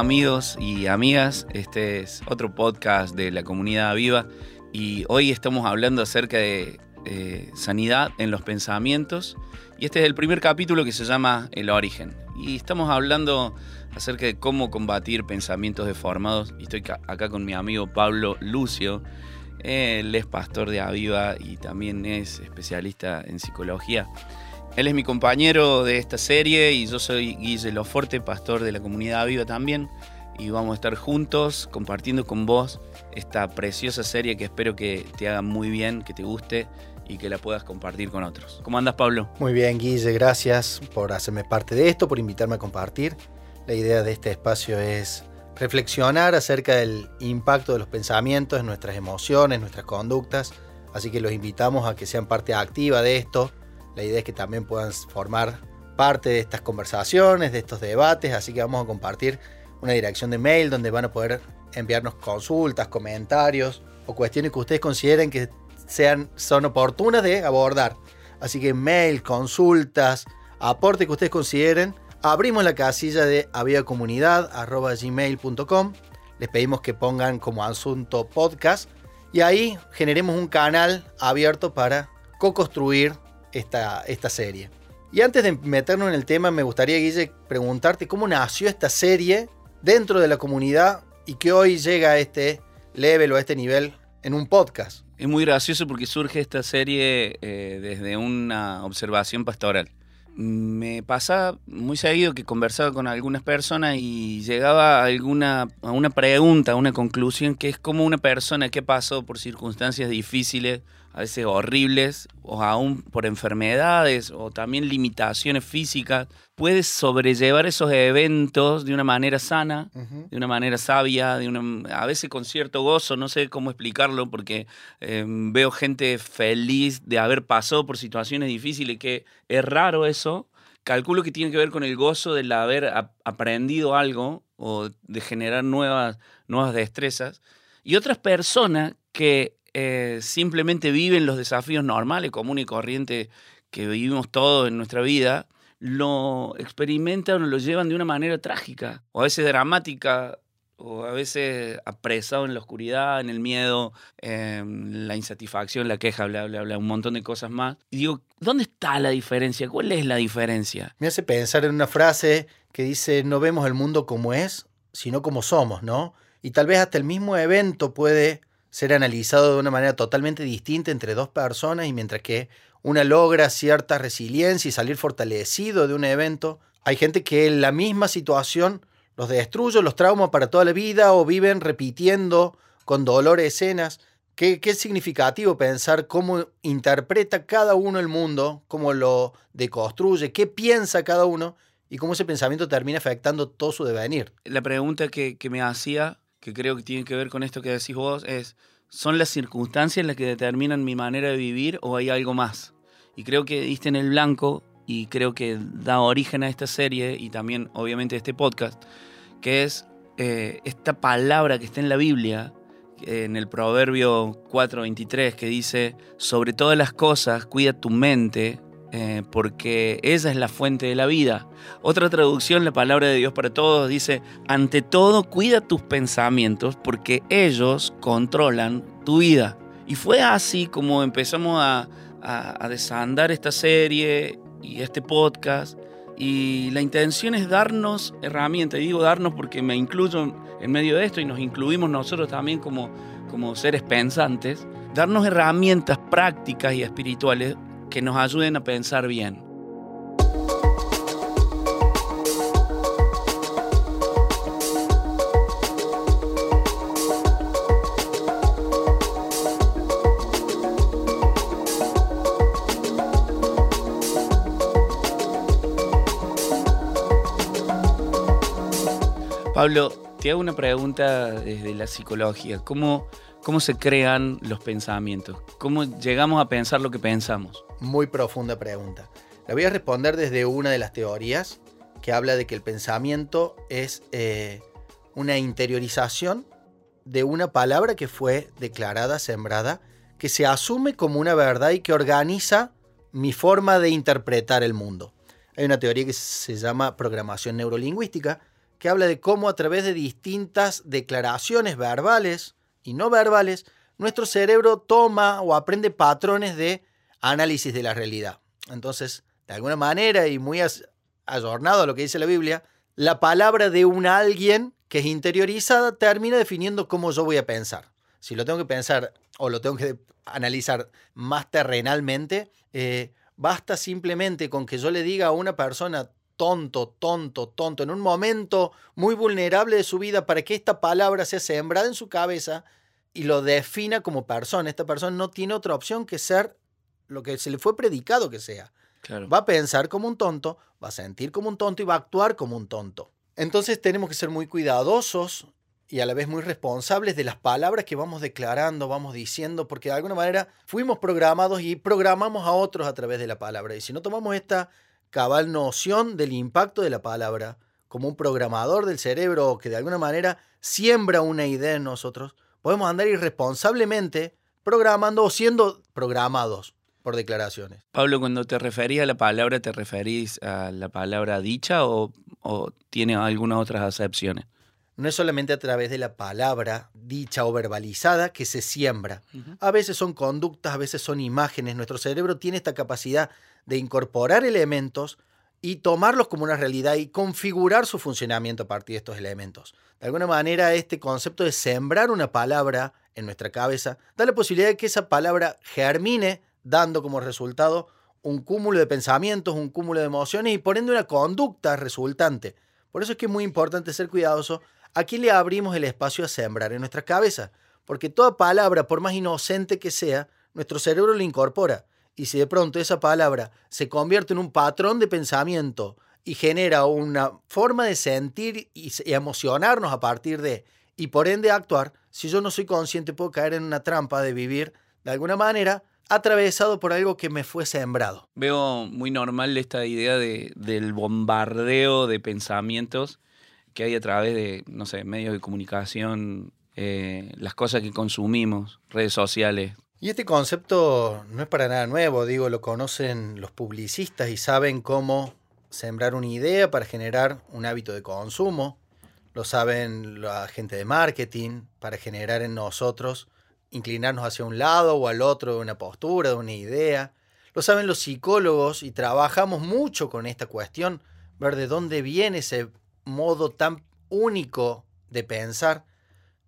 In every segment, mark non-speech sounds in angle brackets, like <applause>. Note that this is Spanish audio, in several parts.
Amigos y amigas, este es otro podcast de la comunidad viva y hoy estamos hablando acerca de eh, sanidad en los pensamientos. Y este es el primer capítulo que se llama El origen. Y estamos hablando acerca de cómo combatir pensamientos deformados. Y estoy acá con mi amigo Pablo Lucio, él es pastor de Aviva y también es especialista en psicología. Él es mi compañero de esta serie y yo soy Guille Loforte, pastor de la comunidad Viva también. Y vamos a estar juntos compartiendo con vos esta preciosa serie que espero que te haga muy bien, que te guste y que la puedas compartir con otros. ¿Cómo andas, Pablo? Muy bien, Guille, gracias por hacerme parte de esto, por invitarme a compartir. La idea de este espacio es reflexionar acerca del impacto de los pensamientos en nuestras emociones, nuestras conductas. Así que los invitamos a que sean parte activa de esto, la idea es que también puedan formar parte de estas conversaciones, de estos debates, así que vamos a compartir una dirección de mail donde van a poder enviarnos consultas, comentarios o cuestiones que ustedes consideren que sean, son oportunas de abordar. Así que mail, consultas, aporte que ustedes consideren. Abrimos la casilla de aviacomunidad.gmail.com. Les pedimos que pongan como asunto podcast y ahí generemos un canal abierto para co-construir esta, esta serie. Y antes de meternos en el tema, me gustaría, Guille, preguntarte cómo nació esta serie dentro de la comunidad y que hoy llega a este level o a este nivel en un podcast. Es muy gracioso porque surge esta serie eh, desde una observación pastoral. Me pasa muy seguido que conversaba con algunas personas y llegaba a, alguna, a una pregunta, a una conclusión que es como una persona que pasó por circunstancias difíciles a veces horribles, o aún por enfermedades, o también limitaciones físicas, puedes sobrellevar esos eventos de una manera sana, de una manera sabia, de una, a veces con cierto gozo, no sé cómo explicarlo, porque em, veo gente feliz de haber pasado por situaciones difíciles, que es raro eso. Calculo que tiene que ver con el gozo de haber aprendido algo o de generar nuevas, nuevas destrezas. Y otras personas que eh, simplemente viven los desafíos normales, comunes y corrientes que vivimos todos en nuestra vida, lo experimentan o lo llevan de una manera trágica, o a veces dramática, o a veces apresado en la oscuridad, en el miedo, en la insatisfacción, la queja, bla, bla, bla, un montón de cosas más. Y digo, ¿dónde está la diferencia? ¿Cuál es la diferencia? Me hace pensar en una frase que dice, no vemos el mundo como es, sino como somos, ¿no? Y tal vez hasta el mismo evento puede ser analizado de una manera totalmente distinta entre dos personas y mientras que una logra cierta resiliencia y salir fortalecido de un evento, hay gente que en la misma situación los destruye, los trauma para toda la vida o viven repitiendo con dolor escenas. Qué, qué significativo pensar cómo interpreta cada uno el mundo, cómo lo deconstruye, qué piensa cada uno y cómo ese pensamiento termina afectando todo su devenir. La pregunta que, que me hacía que creo que tiene que ver con esto que decís vos, es, ¿son las circunstancias las que determinan mi manera de vivir o hay algo más? Y creo que diste en el blanco y creo que da origen a esta serie y también obviamente a este podcast, que es eh, esta palabra que está en la Biblia, en el Proverbio 4:23, que dice, sobre todas las cosas, cuida tu mente eh, porque ella es la fuente de la vida. Otra traducción, la palabra de Dios para todos, dice, ante todo cuida tus pensamientos porque ellos controlan tu vida. Y fue así como empezamos a, desandar esta serie y este podcast. Y la intención es darnos herramientas, y digo darnos porque me incluyo en medio de esto y nos incluimos nosotros también como, como seres pensantes, darnos herramientas prácticas y espirituales que nos ayuden a pensar bien. Pablo, te hago una pregunta desde la psicología. ¿Cómo, ¿Cómo se crean los pensamientos? ¿Cómo llegamos a pensar lo que pensamos? Muy profunda pregunta. La voy a responder desde una de las teorías que habla de que el pensamiento es eh, una interiorización de una palabra que fue declarada, sembrada, que se asume como una verdad y que organiza mi forma de interpretar el mundo. Hay una teoría que se llama programación neurolingüística, que habla de cómo a través de distintas declaraciones verbales y no verbales, nuestro cerebro toma o aprende patrones de análisis de la realidad. Entonces, de alguna manera y muy adornado a lo que dice la Biblia, la palabra de un alguien que es interiorizada termina definiendo cómo yo voy a pensar. Si lo tengo que pensar o lo tengo que analizar más terrenalmente, eh, basta simplemente con que yo le diga a una persona tonto, tonto, tonto, en un momento muy vulnerable de su vida para que esta palabra sea sembrada en su cabeza y lo defina como persona. Esta persona no tiene otra opción que ser lo que se le fue predicado que sea. Va a pensar como un tonto, va a sentir como un tonto y va a actuar como un tonto. Entonces tenemos que ser muy cuidadosos y a la vez muy responsables de las palabras que vamos declarando, vamos diciendo, porque de alguna manera fuimos programados y programamos a otros a través de la palabra. Y si no tomamos esta cabal noción del impacto de la palabra como un programador del cerebro que de alguna manera siembra una idea en nosotros, podemos andar irresponsablemente programando o siendo programados por declaraciones. Pablo, cuando te referís a la palabra, ¿te referís a la palabra dicha o, tiene algunas otras acepciones? No es solamente a través de la palabra dicha o verbalizada que se siembra. A veces son conductas, a veces son imágenes. Nuestro cerebro tiene esta capacidad de incorporar elementos y tomarlos como una realidad y configurar su funcionamiento a partir de estos elementos. De alguna manera, este concepto de sembrar una palabra en nuestra cabeza da la posibilidad de que esa palabra germine, dando como resultado un cúmulo de pensamientos, un cúmulo de emociones y por ende una conducta resultante. Por eso es que es muy importante ser cuidadoso a quién le abrimos el espacio a sembrar en nuestra cabeza, porque toda palabra, por más inocente que sea, nuestro cerebro la incorpora y si de pronto esa palabra se convierte en un patrón de pensamiento y genera una forma de sentir y emocionarnos a partir de, y por ende actuar, si yo no soy consciente puedo caer en una trampa de vivir de alguna manera atravesado por algo que me fue sembrado. Veo muy normal esta idea de, del bombardeo de pensamientos que hay a través de, no sé, medios de comunicación, eh, las cosas que consumimos, redes sociales, y este concepto no es para nada nuevo, digo, lo conocen los publicistas y saben cómo sembrar una idea para generar un hábito de consumo, lo saben la gente de marketing para generar en nosotros inclinarnos hacia un lado o al otro de una postura, de una idea, lo saben los psicólogos y trabajamos mucho con esta cuestión, ver de dónde viene ese modo tan único de pensar.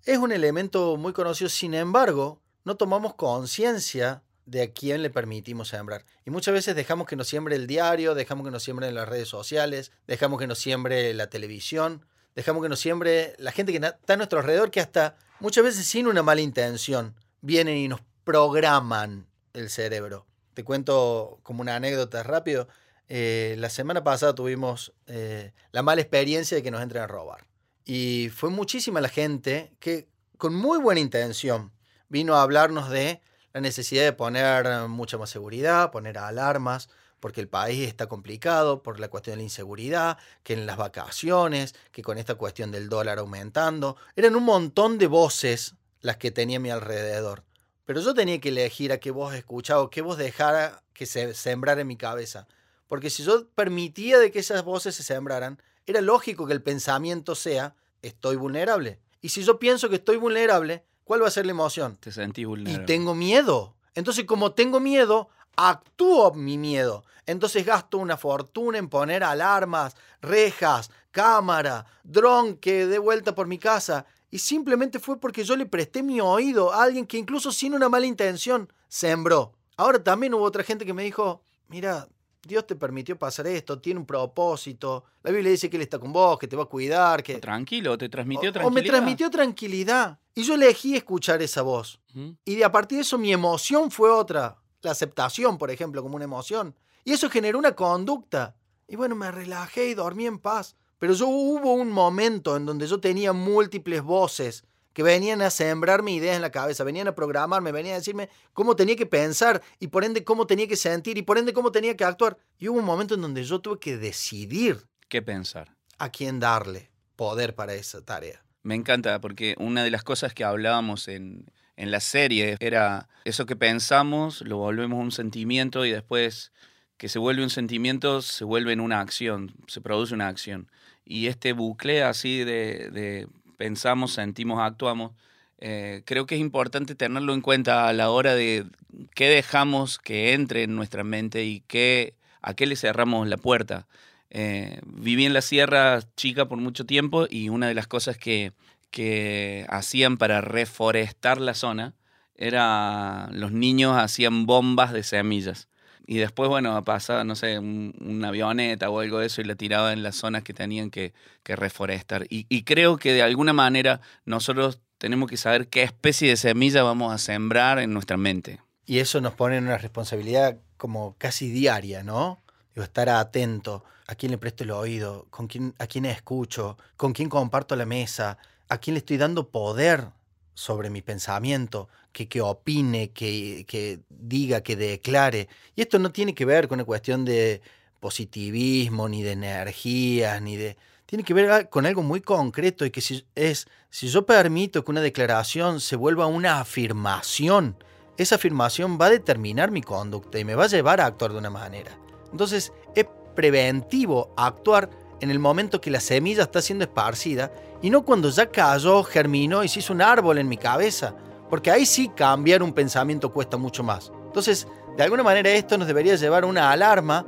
Es un elemento muy conocido, sin embargo, no tomamos conciencia de a quién le permitimos sembrar. Y muchas veces dejamos que nos siembre el diario, dejamos que nos siembre en las redes sociales, dejamos que nos siembre la televisión, dejamos que nos siembre la gente que está a nuestro alrededor, que hasta muchas veces sin una mala intención vienen y nos programan el cerebro. Te cuento como una anécdota rápido. Eh, la semana pasada tuvimos eh, la mala experiencia de que nos entren a robar. Y fue muchísima la gente que con muy buena intención vino a hablarnos de la necesidad de poner mucha más seguridad, poner alarmas, porque el país está complicado por la cuestión de la inseguridad, que en las vacaciones, que con esta cuestión del dólar aumentando. Eran un montón de voces las que tenía a mi alrededor. Pero yo tenía que elegir a qué voz escuchaba o qué voz dejara que se sembrara en mi cabeza. Porque si yo permitía de que esas voces se sembraran, era lógico que el pensamiento sea, estoy vulnerable. Y si yo pienso que estoy vulnerable, ¿Cuál va a ser la emoción? Te sentí vulnerable. Y tengo miedo. Entonces, como tengo miedo, actúo mi miedo. Entonces gasto una fortuna en poner alarmas, rejas, cámara, dron que dé vuelta por mi casa. Y simplemente fue porque yo le presté mi oído a alguien que incluso sin una mala intención sembró. Ahora también hubo otra gente que me dijo, mira, Dios te permitió pasar esto, tiene un propósito. La Biblia dice que Él está con vos, que te va a cuidar. que Tranquilo, te transmitió tranquilidad. O me transmitió tranquilidad. Y yo elegí escuchar esa voz. Y de a partir de eso mi emoción fue otra. La aceptación, por ejemplo, como una emoción. Y eso generó una conducta. Y bueno, me relajé y dormí en paz. Pero yo hubo un momento en donde yo tenía múltiples voces que venían a sembrarme ideas en la cabeza, venían a programarme, venían a decirme cómo tenía que pensar y por ende cómo tenía que sentir y por ende cómo tenía que actuar. Y hubo un momento en donde yo tuve que decidir. ¿Qué pensar? A quién darle poder para esa tarea. Me encanta porque una de las cosas que hablábamos en, en la serie era eso que pensamos, lo volvemos un sentimiento y después que se vuelve un sentimiento se vuelve en una acción, se produce una acción. y este bucle así de, pensamos, sentimos, actuamos, eh, creo que es importante tenerlo en cuenta a la hora de qué dejamos que entre en nuestra mente y qué, a qué le cerramos la puerta. Eh, viví en la sierra chica por mucho tiempo y una de las cosas que, que hacían para reforestar la zona era los niños hacían bombas de semillas. Y después, bueno, pasaba, no sé, un, una avioneta o algo de eso y la tiraba en las zonas que tenían que, reforestar. Y, creo que de alguna manera nosotros tenemos que saber qué especie de semilla vamos a sembrar en nuestra mente. Y eso nos pone en una responsabilidad como casi diaria, ¿no? Digo, estar atento, a quién le presto el oído, con quién, a quién escucho, con quién comparto la mesa, a quién le estoy dando poder sobre mi pensamiento, que, que opine, que, que, diga, que declare. Y esto no tiene que ver con una cuestión de positivismo, ni de energías, ni de... Tiene que ver con algo muy concreto y que si, es, si yo permito que una declaración se vuelva una afirmación, esa afirmación va a determinar mi conducta y me va a llevar a actuar de una manera. Entonces es preventivo actuar en el momento que la semilla está siendo esparcida y no cuando ya cayó, germinó y se hizo un árbol en mi cabeza, porque ahí sí cambiar un pensamiento cuesta mucho más. Entonces, de alguna manera esto nos debería llevar una alarma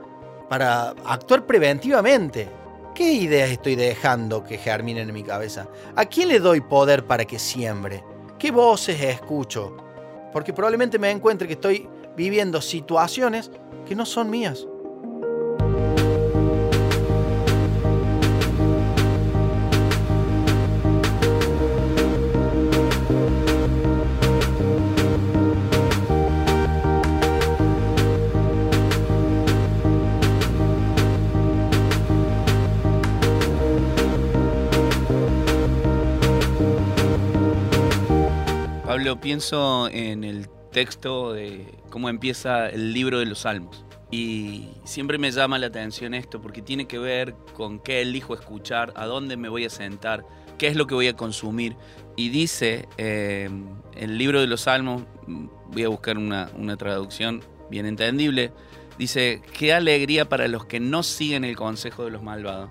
para actuar preventivamente. ¿Qué ideas estoy dejando que germinen en mi cabeza? ¿A quién le doy poder para que siembre? ¿Qué voces escucho? Porque probablemente me encuentre que estoy viviendo situaciones que no son mías. Pablo, pienso en el texto de cómo empieza el libro de los Salmos. Y siempre me llama la atención esto porque tiene que ver con qué elijo escuchar, a dónde me voy a sentar, qué es lo que voy a consumir. Y dice eh, el libro de los Salmos, voy a buscar una, una traducción bien entendible, dice, qué alegría para los que no siguen el consejo de los malvados,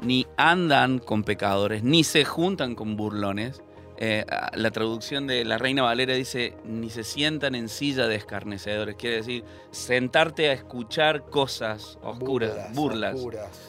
ni andan con pecadores, ni se juntan con burlones eh, la traducción de la Reina Valera dice, ni se sientan en silla de escarnecedores, quiere decir, sentarte a escuchar cosas oscuras, burlas,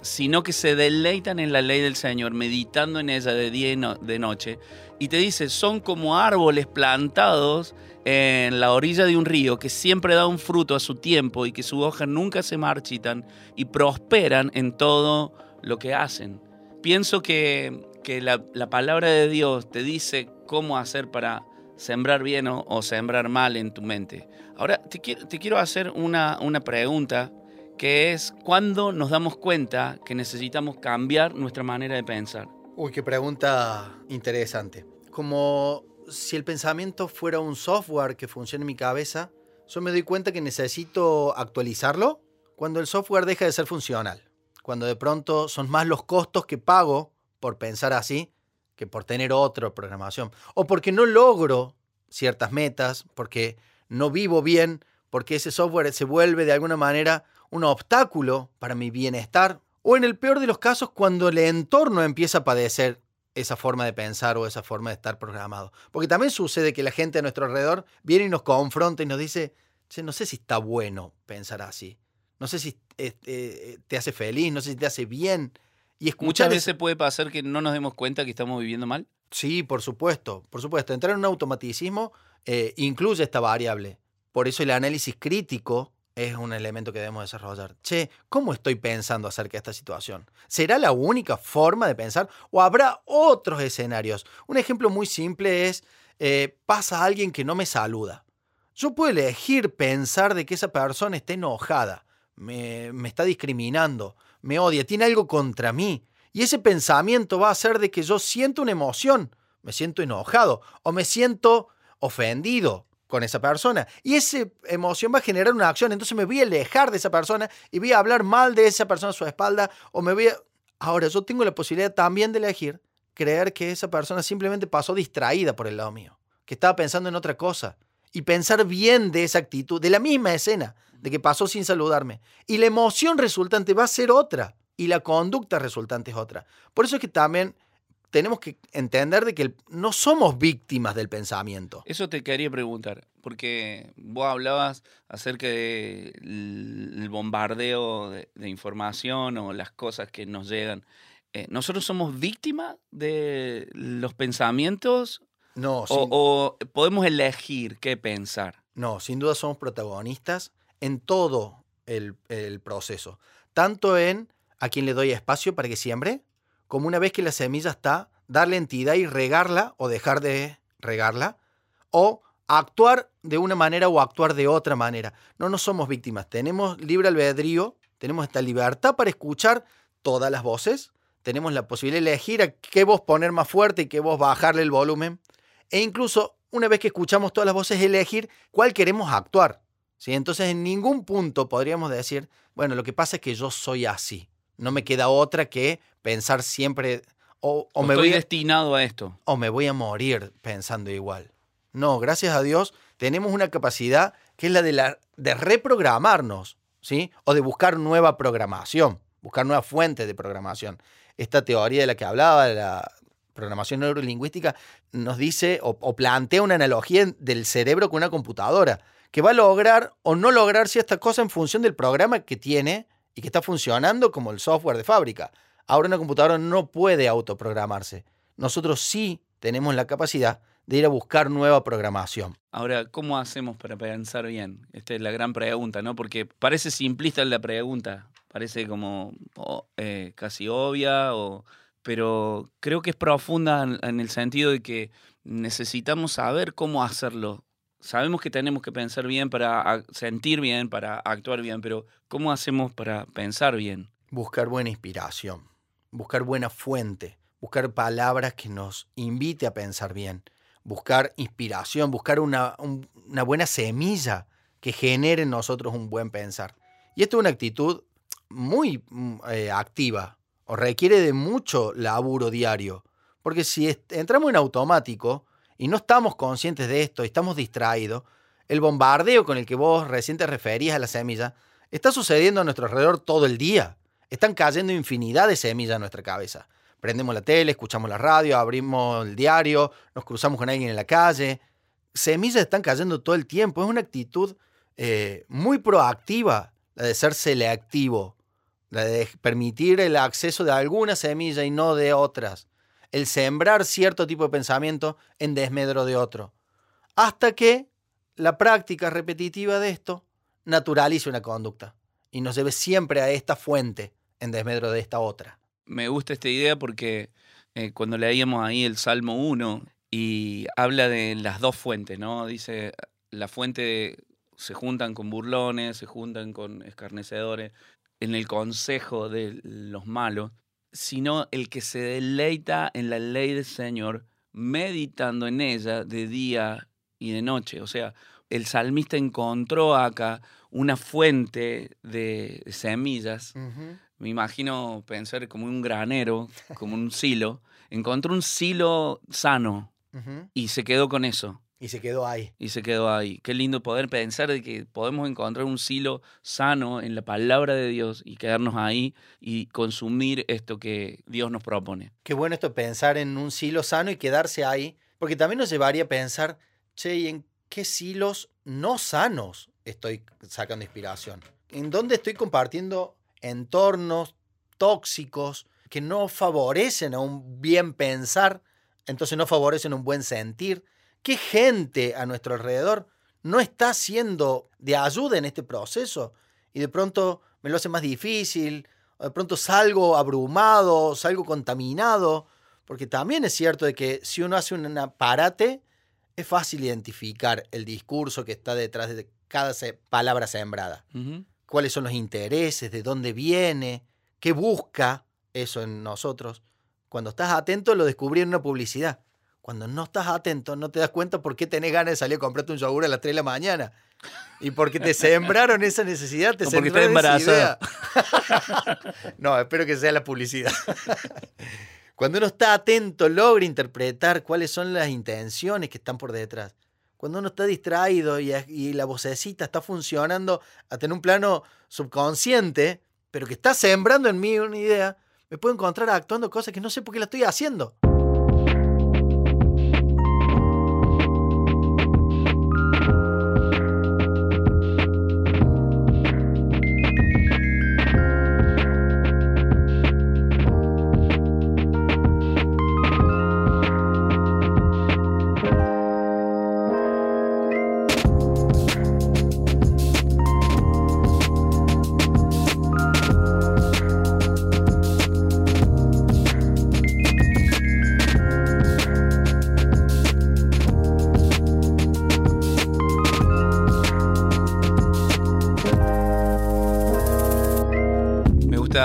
sino que se deleitan en la ley del Señor, meditando en ella de día y de noche. Y te dice, son como árboles plantados en la orilla de un río que siempre da un fruto a su tiempo y que sus hojas nunca se marchitan y prosperan en todo lo que hacen. Pienso que que la, palabra de Dios te dice cómo hacer para sembrar bien o, sembrar mal en tu mente. Ahora, te, quiero hacer una, una pregunta que es cuándo nos damos cuenta que necesitamos cambiar nuestra manera de pensar. Uy, qué pregunta interesante. Como si el pensamiento fuera un software que funciona en mi cabeza, yo me doy cuenta que necesito actualizarlo cuando el software deja de ser funcional. Cuando de pronto son más los costos que pago por pensar así que por tener otra programación. O porque no logro ciertas metas, porque no vivo bien, porque ese software se vuelve de alguna manera un obstáculo para mi bienestar. O en el peor de los casos, cuando el entorno empieza a padecer esa forma de pensar o esa forma de estar programado. Porque también sucede que la gente a nuestro alrededor viene y nos confronta y nos dice, no sé si está bueno pensar así. No sé si eh, eh, te hace feliz, no sé si te hace bien. Y Muchas veces puede pasar que no nos demos cuenta que estamos viviendo mal. Sí, por supuesto, por supuesto. Entrar en un automaticismo eh, incluye esta variable. Por eso el análisis crítico es un elemento que debemos desarrollar. Che, ¿cómo estoy pensando acerca de esta situación? ¿Será la única forma de pensar o habrá otros escenarios? Un ejemplo muy simple es, eh, pasa alguien que no me saluda. Yo puedo elegir pensar de que esa persona está enojada, me, me está discriminando, me odia, tiene algo contra mí. Y ese pensamiento va a hacer de que yo siento una emoción, me siento enojado o me siento ofendido con esa persona. Y esa emoción va a generar una acción, entonces me voy a alejar de esa persona y voy a hablar mal de esa persona a su espalda o me voy. Ahora, yo tengo la posibilidad también de elegir creer que esa persona simplemente pasó distraída por el lado mío, que estaba pensando en otra cosa y pensar bien de esa actitud, de la misma escena, de que pasó sin saludarme. Y la emoción resultante va a ser otra. y la conducta resultante es otra. Por eso es que también tenemos que entender de que no somos víctimas del pensamiento. Eso te quería preguntar, porque vos hablabas acerca del bombardeo de, información o las cosas que nos llegan. Eh, ¿Nosotros somos víctimas de los pensamientos? No. O, podemos elegir qué pensar? No, sin duda somos protagonistas en todo el, el proceso. Tanto en a quien le doy espacio para que siembre, como una vez que la semilla está, darle entidad y regarla o dejar de regarla, o actuar de una manera o actuar de otra manera. No, no somos víctimas, tenemos libre albedrío, tenemos esta libertad para escuchar todas las voces, tenemos la posibilidad de elegir a qué voz poner más fuerte y qué voz bajarle el volumen, e incluso una vez que escuchamos todas las voces, elegir cuál queremos actuar. ¿sí? Entonces en ningún punto podríamos decir, bueno, lo que pasa es que yo soy así. No me queda otra que pensar siempre o, me estoy voy destinado a esto. O me voy a morir pensando igual. No, gracias a Dios tenemos una capacidad que es la de, la, de reprogramarnos, ¿sí? O de buscar nueva programación, buscar nueva fuente de programación. Esta teoría de la que hablaba, de la programación neurolingüística, nos dice o, plantea una analogía del cerebro con una computadora, que va a lograr o no lograr cierta cosa en función del programa que tiene y que está funcionando como el software de fábrica. Ahora una computadora no puede autoprogramarse. Nosotros sí tenemos la capacidad de ir a buscar nueva programación. Ahora, ¿cómo hacemos para pensar bien? Esta es la gran pregunta, ¿no? Porque parece simplista la pregunta, parece como eh, casi obvia, o, pero creo que es profunda en el sentido de que necesitamos saber cómo hacerlo sabemos que tenemos que pensar bien para sentir bien, para actuar bien, pero ¿cómo hacemos para pensar bien? Buscar buena inspiración, buscar buena fuente, buscar palabras que nos invite a pensar bien, buscar inspiración, buscar una, buena semilla que genere en nosotros un buen pensar. Y esto es una actitud muy mm, eh, activa o requiere de mucho laburo diario, porque si entramos en automático, y no estamos conscientes de esto, estamos distraídos, el bombardeo con el que vos recién te referías a la semilla está sucediendo a nuestro alrededor todo el día. Están cayendo infinidad de semillas en nuestra cabeza. Prendemos la tele, escuchamos la radio, abrimos el diario, nos cruzamos con alguien en la calle. Semillas están cayendo todo el tiempo. Es una actitud eh, muy proactiva la de ser selectivo, la de permitir el acceso de alguna semilla y no de otras el sembrar cierto tipo de pensamiento en desmedro de otro. Hasta que la práctica repetitiva de esto naturalice una conducta y nos lleve siempre a esta fuente en desmedro de esta otra. Me gusta esta idea porque eh, cuando leíamos ahí el Salmo 1 y habla de las dos fuentes, ¿no? Dice, la fuente se juntan con burlones, se juntan con escarnecedores, en el consejo de los malos, sino el que se deleita en la ley del Señor, meditando en ella de día y de noche. O sea, el salmista encontró acá una fuente de semillas. Me imagino pensar como un granero, como un silo. <laughs> Encontró un silo sano y se quedó con eso. Y se quedó ahí. Y se quedó ahí. Qué lindo poder pensar de que podemos encontrar un silo sano en la palabra de Dios y quedarnos ahí y consumir esto que Dios nos propone. Qué bueno esto pensar en un silo sano y quedarse ahí, porque también nos llevaría a pensar, che, ¿y en qué silos no sanos estoy sacando inspiración? ¿En dónde estoy compartiendo entornos tóxicos que no favorecen a un bien pensar, entonces no favorecen un buen sentir? ¿Qué gente a nuestro alrededor no está siendo de ayuda en este proceso? Y de pronto me lo hace más difícil, o de pronto salgo abrumado, salgo contaminado, porque también es cierto de que si uno hace un parate, es fácil identificar el discurso que está detrás de cada palabra sembrada. Cuáles son los intereses, de dónde viene, qué busca eso en nosotros. Cuando estás atento lo descubrí en una publicidad. Cuando no estás atento, no te das cuenta por qué tenés ganas de salir a comprarte un yogur a las 3 de la mañana. Y porque te sembraron esa necesidad, te porque estás embarazada. <laughs> no, espero que sea la publicidad. <laughs> Cuando uno está atento, logra interpretar cuáles son las intenciones que están por detrás. Cuando uno está distraído y, y la vocecita está funcionando a tener un plano subconsciente, pero que está sembrando en mí una idea, me puedo encontrar actuando cosas que no sé por qué la estoy haciendo.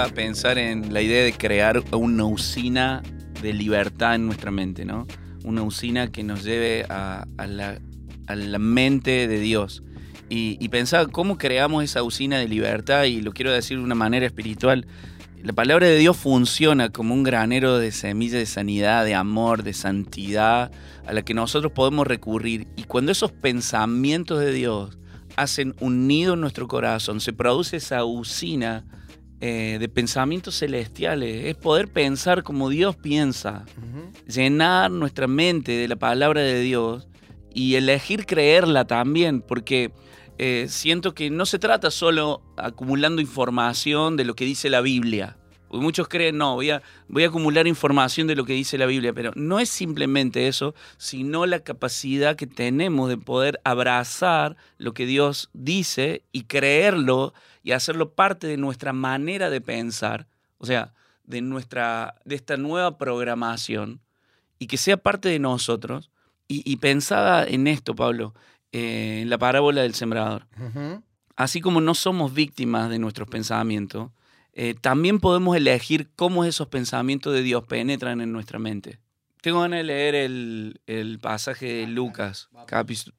Pensar en la idea de crear una usina de libertad en nuestra mente, ¿no? Una usina que nos lleve a, la, mente de Dios. Y, pensar cómo creamos esa usina de libertad, y lo quiero decir de una manera espiritual. La palabra de Dios funciona como un granero de semillas de sanidad, de amor, de santidad, a la que nosotros podemos recurrir. Y cuando esos pensamientos de Dios hacen un nido en nuestro corazón, se produce esa usina eh, de pensamientos celestiales, es poder pensar como Dios piensa, llenar nuestra mente de la palabra de Dios y elegir creerla también, porque eh, siento que no se trata solo acumulando información de lo que dice la Biblia. Muchos creen, no, voy a, voy a acumular información de lo que dice la Biblia, pero no es simplemente eso, sino la capacidad que tenemos de poder abrazar lo que Dios dice y creerlo y hacerlo parte de nuestra manera de pensar, o sea, de, nuestra, de esta nueva programación, y que sea parte de nosotros. Y, pensaba en esto, Pablo, eh, en la parábola del sembrador. Así como no somos víctimas de nuestros pensamientos, eh, también podemos elegir cómo esos pensamientos de Dios penetran en nuestra mente. Tengo ganas de leer el, pasaje de Lucas,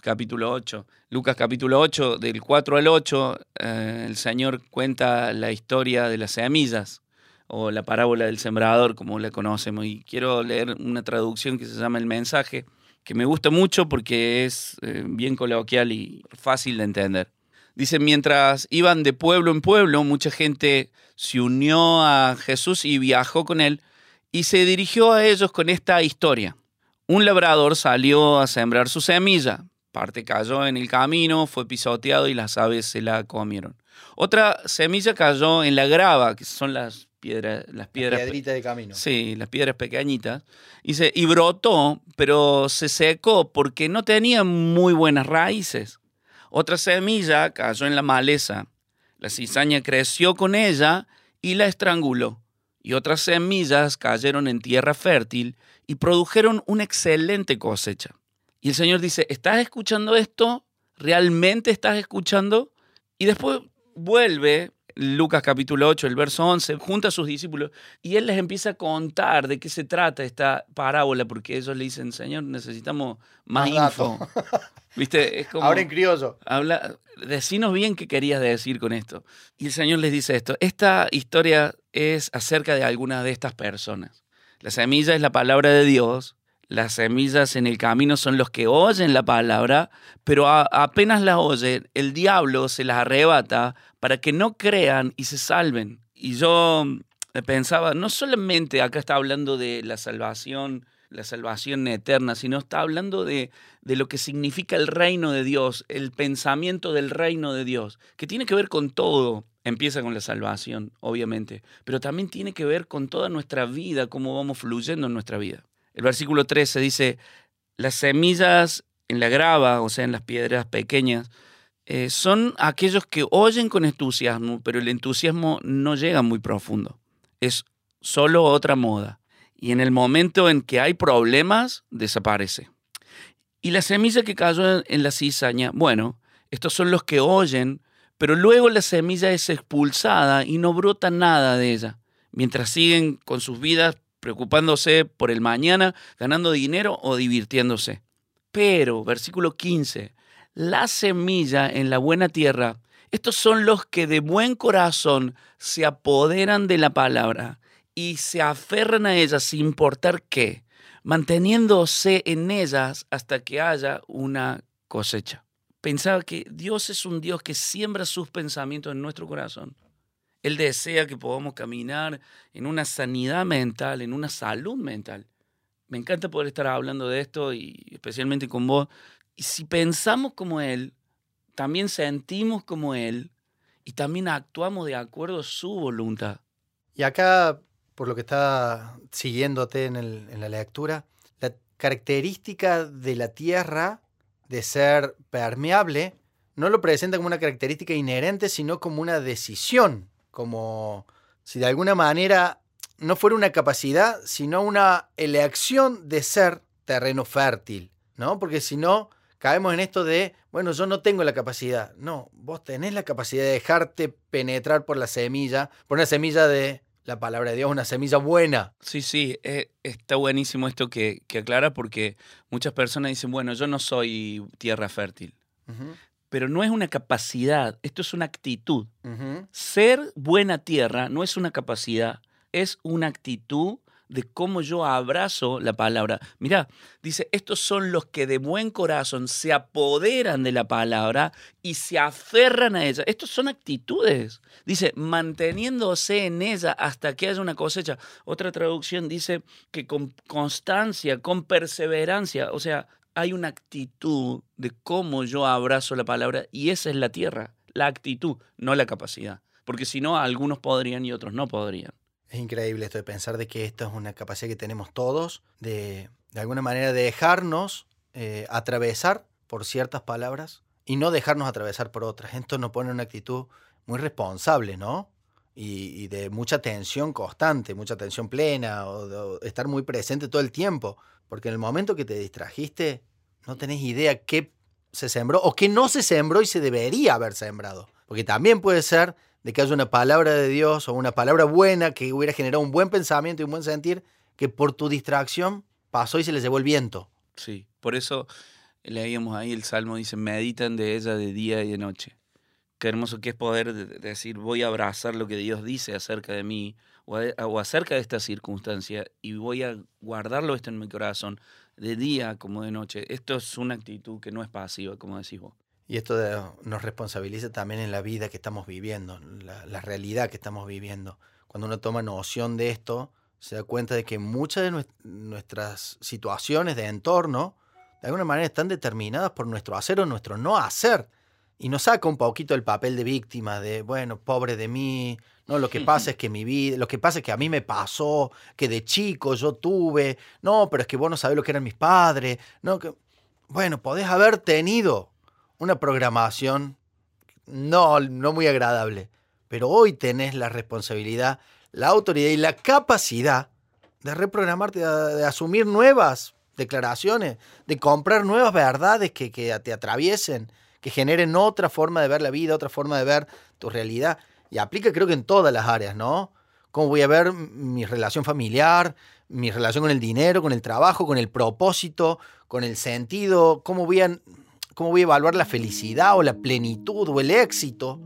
capítulo 8. Lucas capítulo 8, del 4 al 8, eh, el Señor cuenta la historia de las semillas, o la parábola del sembrador, como la conocemos. Y quiero leer una traducción que se llama El mensaje, que me gusta mucho porque es eh, bien coloquial y fácil de entender. Dice, mientras iban de pueblo en pueblo, mucha gente se unió a Jesús y viajó con él y se dirigió a ellos con esta historia. Un labrador salió a sembrar su semilla. Parte cayó en el camino, fue pisoteado y las aves se la comieron. Otra semilla cayó en la grava, que son las piedras, las piedras. de camino. Sí, las piedras pequeñitas. Y, y brotó, pero se secó porque no tenía muy buenas raíces. Otra semilla cayó en la maleza. La cizaña creció con ella y la estranguló y otras semillas cayeron en tierra fértil y produjeron una excelente cosecha. Y el Señor dice, ¿estás escuchando esto? ¿Realmente estás escuchando? Y después vuelve Lucas capítulo 8, el verso 11, junta a sus discípulos y él les empieza a contar de qué se trata esta parábola, porque ellos le dicen, Señor, necesitamos más, info. <laughs> ¿Viste? Es como, Ahora en criollo. Habla, decinos bien qué querías decir con esto. Y el Señor les dice esto. Esta historia es acerca de algunas de estas personas. La semilla es la palabra de Dios. Las semillas en el camino son los que oyen la palabra, pero apenas la oyen, el diablo se las arrebata para que no crean y se salven. Y yo eh, pensaba, no solamente acá está hablando de la salvación la salvación eterna, sino está hablando de, de, lo que significa el reino de Dios, el pensamiento del reino de Dios, que tiene que ver con todo. Empieza con la salvación, obviamente, pero también tiene que ver con toda nuestra vida, cómo vamos fluyendo en nuestra vida. El versículo 13 dice, las semillas en la grava, o sea, en las piedras pequeñas, eh, son aquellos que oyen con entusiasmo, pero el entusiasmo no llega muy profundo. Es solo otra moda y en el momento en que hay problemas, desaparece. Y la semilla que cayó en la cizaña, bueno, estos son los que oyen, pero luego la semilla es expulsada y no brota nada de ella, mientras siguen con sus vidas preocupándose por el mañana, ganando dinero o divirtiéndose. Pero, versículo 15, la semilla en la buena tierra, estos son los que de buen corazón se apoderan de la palabra y se aferran a ellas sin importar qué, manteniéndose en ellas hasta que haya una cosecha. Pensaba que Dios es un Dios que siembra sus pensamientos en nuestro corazón. Él desea que podamos caminar en una sanidad mental, en una salud mental. Me encanta poder estar hablando de esto y especialmente con vos. Y si pensamos como Él, también sentimos como Él y también actuamos de acuerdo a su voluntad. Y acá, por lo que está siguiéndote en, en la lectura, la característica de la tierra de ser permeable no lo presenta como una característica inherente, sino como una decisión, como si de alguna manera no fuera una capacidad, sino una elección de ser terreno fértil, ¿no? Porque si no, caemos en esto de, bueno, yo no tengo la capacidad. No, vos tenés la capacidad de dejarte penetrar por la semilla, por una semilla de la palabra de Dios, una semilla buena. Sí, sí, eh, está buenísimo esto que, aclara porque muchas personas dicen, bueno, yo no soy tierra fértil. Pero no es una capacidad, esto es una actitud. Ser buena tierra no es una capacidad, es una actitud de cómo yo abrazo la palabra. Mira, dice, estos son los que de buen corazón se apoderan de la palabra y se aferran a ella. Estos son actitudes. Dice, manteniéndose en ella hasta que haya una cosecha. Otra traducción dice que con constancia, con perseverancia, o sea, hay una actitud de cómo yo abrazo la palabra y esa es la tierra, la actitud, no la capacidad. Porque si no, algunos podrían y otros no podrían. Es increíble esto de pensar de que esto es una capacidad que tenemos todos, de de alguna manera dejarnos eh, atravesar por ciertas palabras y no dejarnos atravesar por otras. Esto nos pone una actitud muy responsable, ¿no? Y, de mucha tensión constante, mucha tensión plena, o, estar muy presente todo el tiempo. Porque en el momento que te distrajiste, no tenés idea qué se sembró o qué no se sembró y se debería haber sembrado. Porque también puede ser de que haya una palabra de Dios o una palabra buena que hubiera generado un buen pensamiento y un buen sentir, que por tu distracción pasó y se les llevó el viento. Sí, por eso leíamos ahí el Salmo, dice, meditan de ella de día y de noche. Qué hermoso que es poder decir, voy a abrazar lo que Dios dice acerca de mí o, acerca de esta circunstancia y voy a guardarlo esto en mi corazón de día como de noche. Esto es una actitud que no es pasiva, como decís vos. Y esto nos responsabiliza también en la vida que estamos viviendo, la, realidad que estamos viviendo. Cuando uno toma noción de esto, se da cuenta de que muchas de nuestras situaciones de entorno, de alguna manera, están determinadas por nuestro hacer o nuestro no hacer. Y nos saca un poquito el papel de víctima, de, bueno, pobre de mí, no, lo que pasa <laughs> es que mi vida, lo que pasa es que a mí me pasó, que de chico yo tuve, no, pero es que vos no sabés lo que eran mis padres, no, que, bueno, podés haber tenido una programación no, no muy agradable, pero hoy tenés la responsabilidad, la autoridad y la capacidad de reprogramarte, de, asumir nuevas declaraciones, de comprar nuevas verdades que, que te atraviesen, que generen otra forma de ver la vida, otra forma de ver tu realidad. Y aplica creo que en todas las áreas, ¿no? Cómo voy a ver mi relación familiar, mi relación con el dinero, con el trabajo, con el propósito, con el sentido, cómo voy a cómo voy a evaluar la felicidad o la plenitud o el éxito,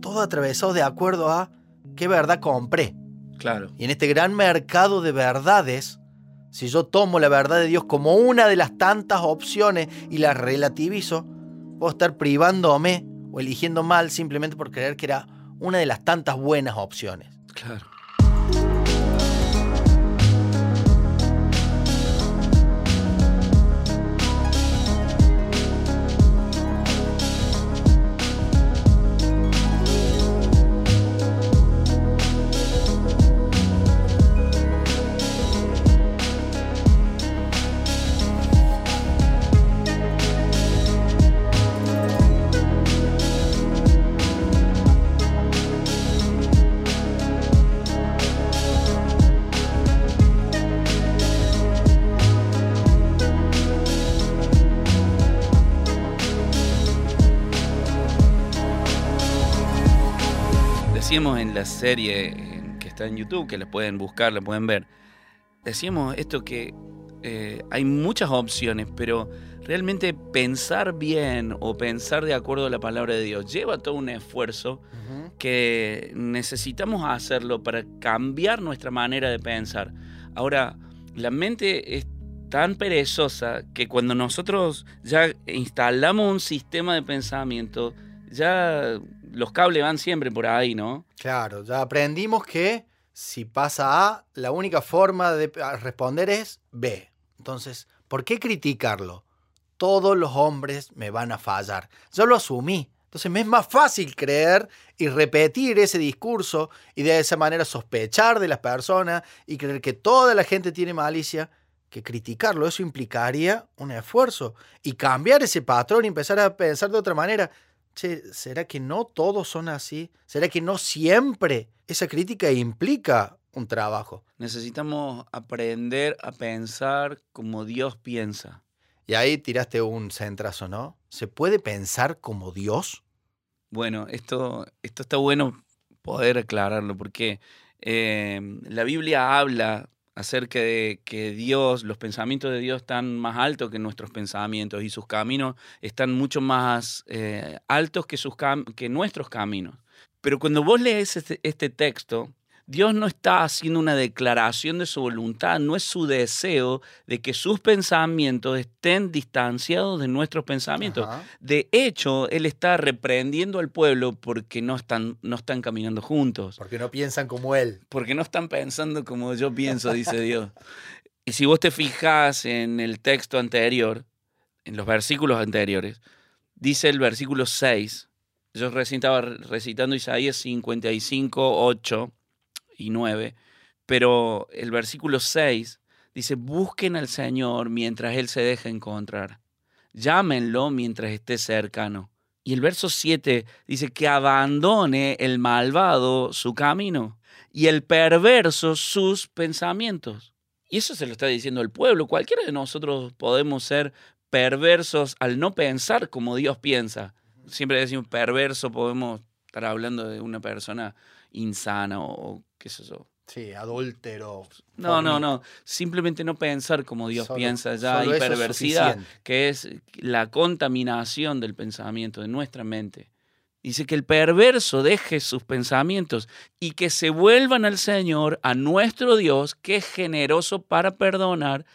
todo atravesado de acuerdo a qué verdad compré. Claro. Y en este gran mercado de verdades, si yo tomo la verdad de Dios como una de las tantas opciones y la relativizo, puedo estar privándome o eligiendo mal simplemente por creer que era una de las tantas buenas opciones. Claro. Serie que está en YouTube, que la pueden buscar, la pueden ver, decíamos esto que eh, hay muchas opciones, pero realmente pensar bien o pensar de acuerdo a la palabra de Dios lleva todo un esfuerzo que necesitamos hacerlo para cambiar nuestra manera de pensar. Ahora, la mente es tan perezosa que cuando nosotros ya instalamos un sistema de pensamiento, ya los cables van siempre por ahí, ¿no? Claro, ya aprendimos que si pasa A, la única forma de responder es B. Entonces, ¿por qué criticarlo? Todos los hombres me van a fallar. Yo lo asumí. Entonces me es más fácil creer y repetir ese discurso y de esa manera sospechar de las personas y creer que toda la gente tiene malicia que criticarlo. Eso implicaría un esfuerzo y cambiar ese patrón y empezar a pensar de otra manera. Che, ¿será que no todos son así? ¿Será que no siempre esa crítica implica un trabajo? Necesitamos aprender a pensar como Dios piensa. Y ahí tiraste un centrazo, ¿no? ¿Se puede pensar como Dios? Bueno, esto, esto está bueno poder aclararlo porque eh, la Biblia habla acerca de que Dios, los pensamientos de Dios están más altos que nuestros pensamientos y sus caminos están mucho más eh, altos que, sus que nuestros caminos. Pero cuando vos lees este, este texto, Dios no está haciendo una declaración de su voluntad, no es su deseo de que sus pensamientos estén distanciados de nuestros pensamientos. De hecho, Él está reprendiendo al pueblo porque no están, no están caminando juntos. Porque no piensan como Él. Porque no están pensando como yo pienso, dice Dios. Y si vos te fijas en el texto anterior, en los versículos anteriores, dice el versículo 6, yo recién estaba recitando Isaías 55, 8 y 9, pero el versículo 6 dice, busquen al Señor mientras Él se deja encontrar, llámenlo mientras esté cercano. Y el verso 7 dice que abandone el malvado su camino y el perverso sus pensamientos. Y eso se lo está diciendo el pueblo. Cualquiera de nosotros podemos ser perversos al no pensar como Dios piensa. Siempre decimos perverso, podemos estar hablando de una persona insana o qué sé yo. Sí, adúltero. No, no, no. Simplemente no pensar como Dios piensa. Ya hay perversidad, que es la contaminación del pensamiento, de nuestra mente. Dice que el perverso deje sus pensamientos y que se vuelvan al Señor, a nuestro Dios, que es generoso para perdonar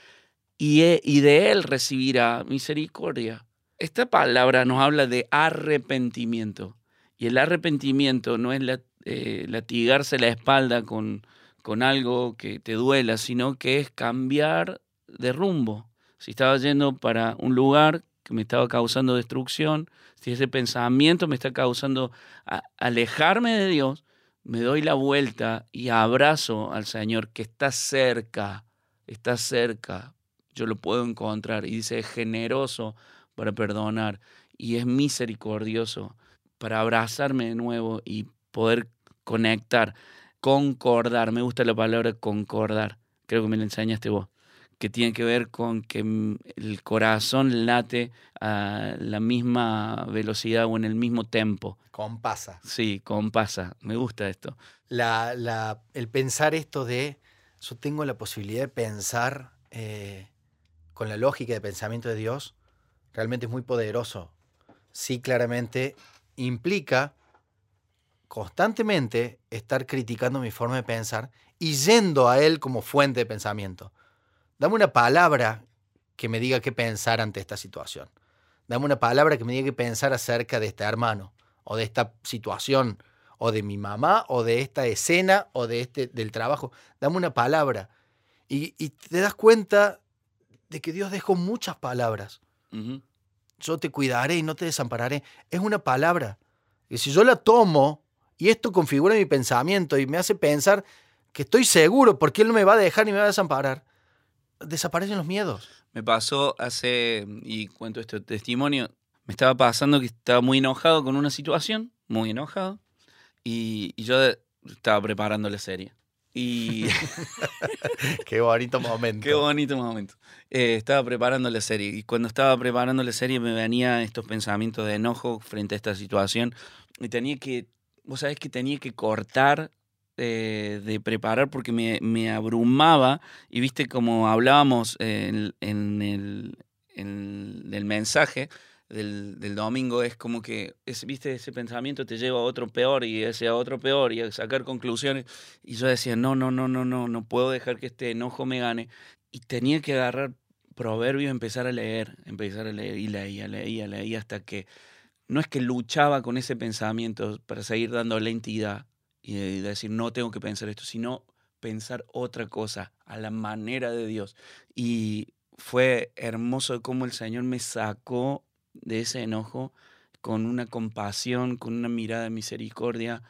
y, e, y de Él recibirá misericordia. Esta palabra nos habla de arrepentimiento. Y el arrepentimiento no es la eh, latigarse la espalda con, con algo que te duela, sino que es cambiar de rumbo. Si estaba yendo para un lugar que me estaba causando destrucción, si ese pensamiento me está causando alejarme de Dios, me doy la vuelta y abrazo al Señor que está cerca, está cerca, yo lo puedo encontrar. Y dice, es generoso para perdonar y es misericordioso para abrazarme de nuevo y poder conectar, concordar. Me gusta la palabra concordar. Creo que me la enseñaste vos. Que tiene que ver con que el corazón late a la misma velocidad o en el mismo tempo. Compasa. Sí, compasa. Me gusta esto. La, la, el pensar esto de yo tengo la posibilidad de pensar eh, con la lógica de pensamiento de Dios, realmente es muy poderoso. Sí, claramente implica constantemente estar criticando mi forma de pensar y yendo a él como fuente de pensamiento. Dame una palabra que me diga qué pensar ante esta situación. Dame una palabra que me diga qué pensar acerca de este hermano, o de esta situación, o de mi mamá, o de esta escena, o de este, del trabajo. Dame una palabra. Y, te das cuenta de que Dios dejó muchas palabras. Yo te cuidaré y no te desampararé. Es una palabra. Y si yo la tomo y esto configura mi pensamiento y me hace pensar que estoy seguro porque Él no me va a dejar ni me va a desamparar. Desaparecen los miedos. Me pasó hace, y cuento este testimonio, me estaba pasando que estaba muy enojado con una situación, muy enojado, y, yo estaba preparando la serie. Y. <laughs> Qué bonito momento. Qué bonito momento. Eh, estaba preparando la serie. Y cuando estaba preparando la serie me venían estos pensamientos de enojo frente a esta situación. Y tenía que vos sabés que tenía que cortar eh, de preparar porque me, abrumaba y viste como hablábamos en, el, mensaje del, domingo, es como que viste ese pensamiento te lleva a otro peor y ese a otro peor y a sacar conclusiones. Y yo decía, no, no, no, no, no, no puedo dejar que este enojo me gane y tenía que agarrar proverbios empezar a leer, empezar a leer y leía, leía, leía hasta que no es que luchaba con ese pensamiento para seguir dando la entidad y decir, no tengo que pensar esto, sino pensar otra cosa a la manera de Dios. Y fue hermoso cómo el Señor me sacó de ese enojo con una compasión, con una mirada de misericordia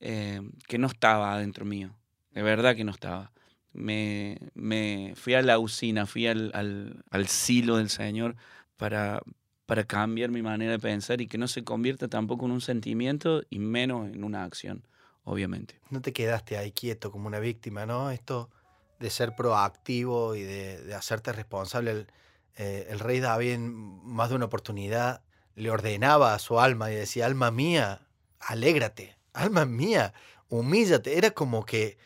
eh, que no estaba adentro mío, de verdad que no estaba. Me, me fui a la usina, fui al, al, al silo del Señor para, para cambiar mi manera de pensar y que no se convierta tampoco en un sentimiento y menos en una acción, obviamente. No te quedaste ahí quieto como una víctima, ¿no? Esto de ser proactivo y de, hacerte responsable. El, eh, el rey David en más de una oportunidad le ordenaba a su alma y decía, alma mía, alégrate, alma mía, humíllate. Era como que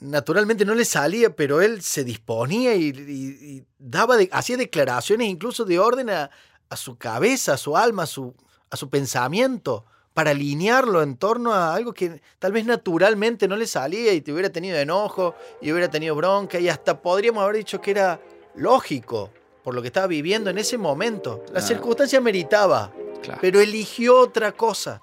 naturalmente no le salía, pero él se disponía y, daba hacía declaraciones incluso de orden a, su cabeza, a su alma, a su, a su pensamiento, para alinearlo en torno a algo que tal vez naturalmente no le salía y te hubiera tenido enojo y hubiera tenido bronca y hasta podríamos haber dicho que era lógico por lo que estaba viviendo en ese momento. La circunstancia meritaba, pero eligió otra cosa.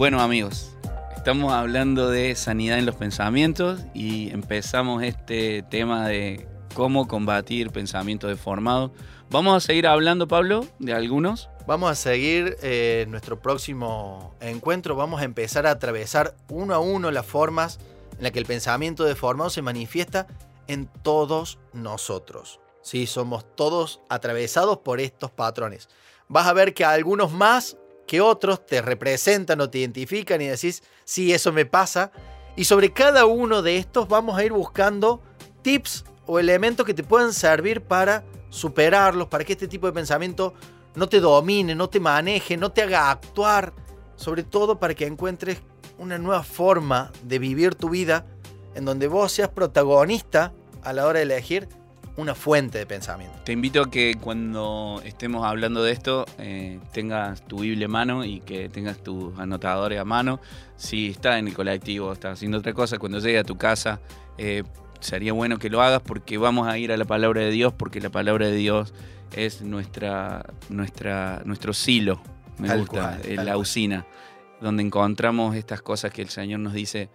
Bueno amigos, estamos hablando de sanidad en los pensamientos y empezamos este tema de cómo combatir pensamientos deformados. Vamos a seguir hablando, Pablo, de algunos. Vamos a seguir eh, nuestro próximo encuentro. Vamos a empezar a atravesar uno a uno las formas en las que el pensamiento deformado se manifiesta en todos nosotros. Sí, somos todos atravesados por estos patrones. Vas a ver que algunos más que otros te representan o te identifican y decís, sí, eso me pasa. Y sobre cada uno de estos vamos a ir buscando tips o elementos que te puedan servir para superarlos, para que este tipo de pensamiento no te domine, no te maneje, no te haga actuar, sobre todo para que encuentres una nueva forma de vivir tu vida en donde vos seas protagonista a la hora de elegir una fuente de pensamiento. Te invito a que cuando estemos hablando de esto eh, tengas tu Biblia a mano y que tengas tus anotadores a mano. Si estás en el colectivo, estás haciendo otra cosa, cuando llegue a tu casa, eh, sería bueno que lo hagas porque vamos a ir a la palabra de Dios, porque la palabra de Dios es nuestra, nuestra, nuestro silo, me gusta, la usina, donde encontramos estas cosas que el Señor nos dice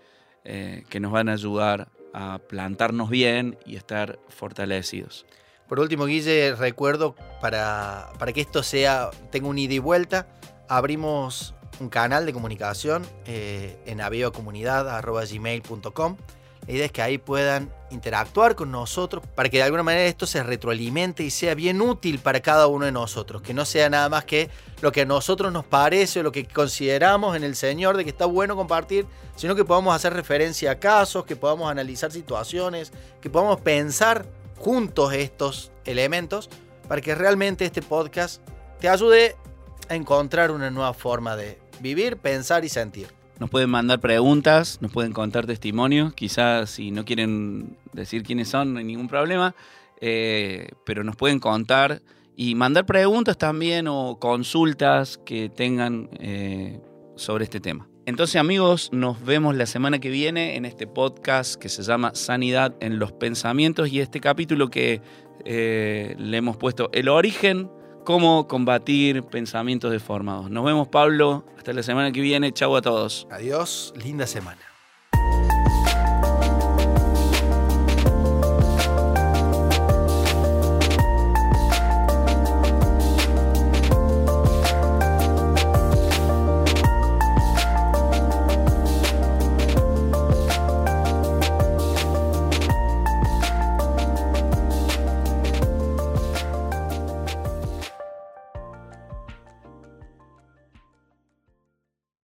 eh, que nos van a ayudar a plantarnos bien y estar fortalecidos. Por último, Guille, recuerdo para, para que esto sea, tenga un ida y vuelta, abrimos un canal de comunicación eh, en aviocomunidad.gmail.com la idea que ahí puedan interactuar con nosotros para que de alguna manera esto se retroalimente y sea bien útil para cada uno de nosotros. Que no sea nada más que lo que a nosotros nos parece o lo que consideramos en el Señor de que está bueno compartir, sino que podamos hacer referencia a casos, que podamos analizar situaciones, que podamos pensar juntos estos elementos para que realmente este podcast te ayude a encontrar una nueva forma de vivir, pensar y sentir. Nos pueden mandar preguntas, nos pueden contar testimonios, quizás si no quieren decir quiénes son, no hay ningún problema, eh, pero nos pueden contar y mandar preguntas también o consultas que tengan eh, sobre este tema. Entonces amigos, nos vemos la semana que viene en este podcast que se llama Sanidad en los Pensamientos y este capítulo que eh, le hemos puesto el origen cómo combatir pensamientos deformados. Nos vemos, Pablo. Hasta la semana que viene. Chau a todos. Adiós. Linda semana.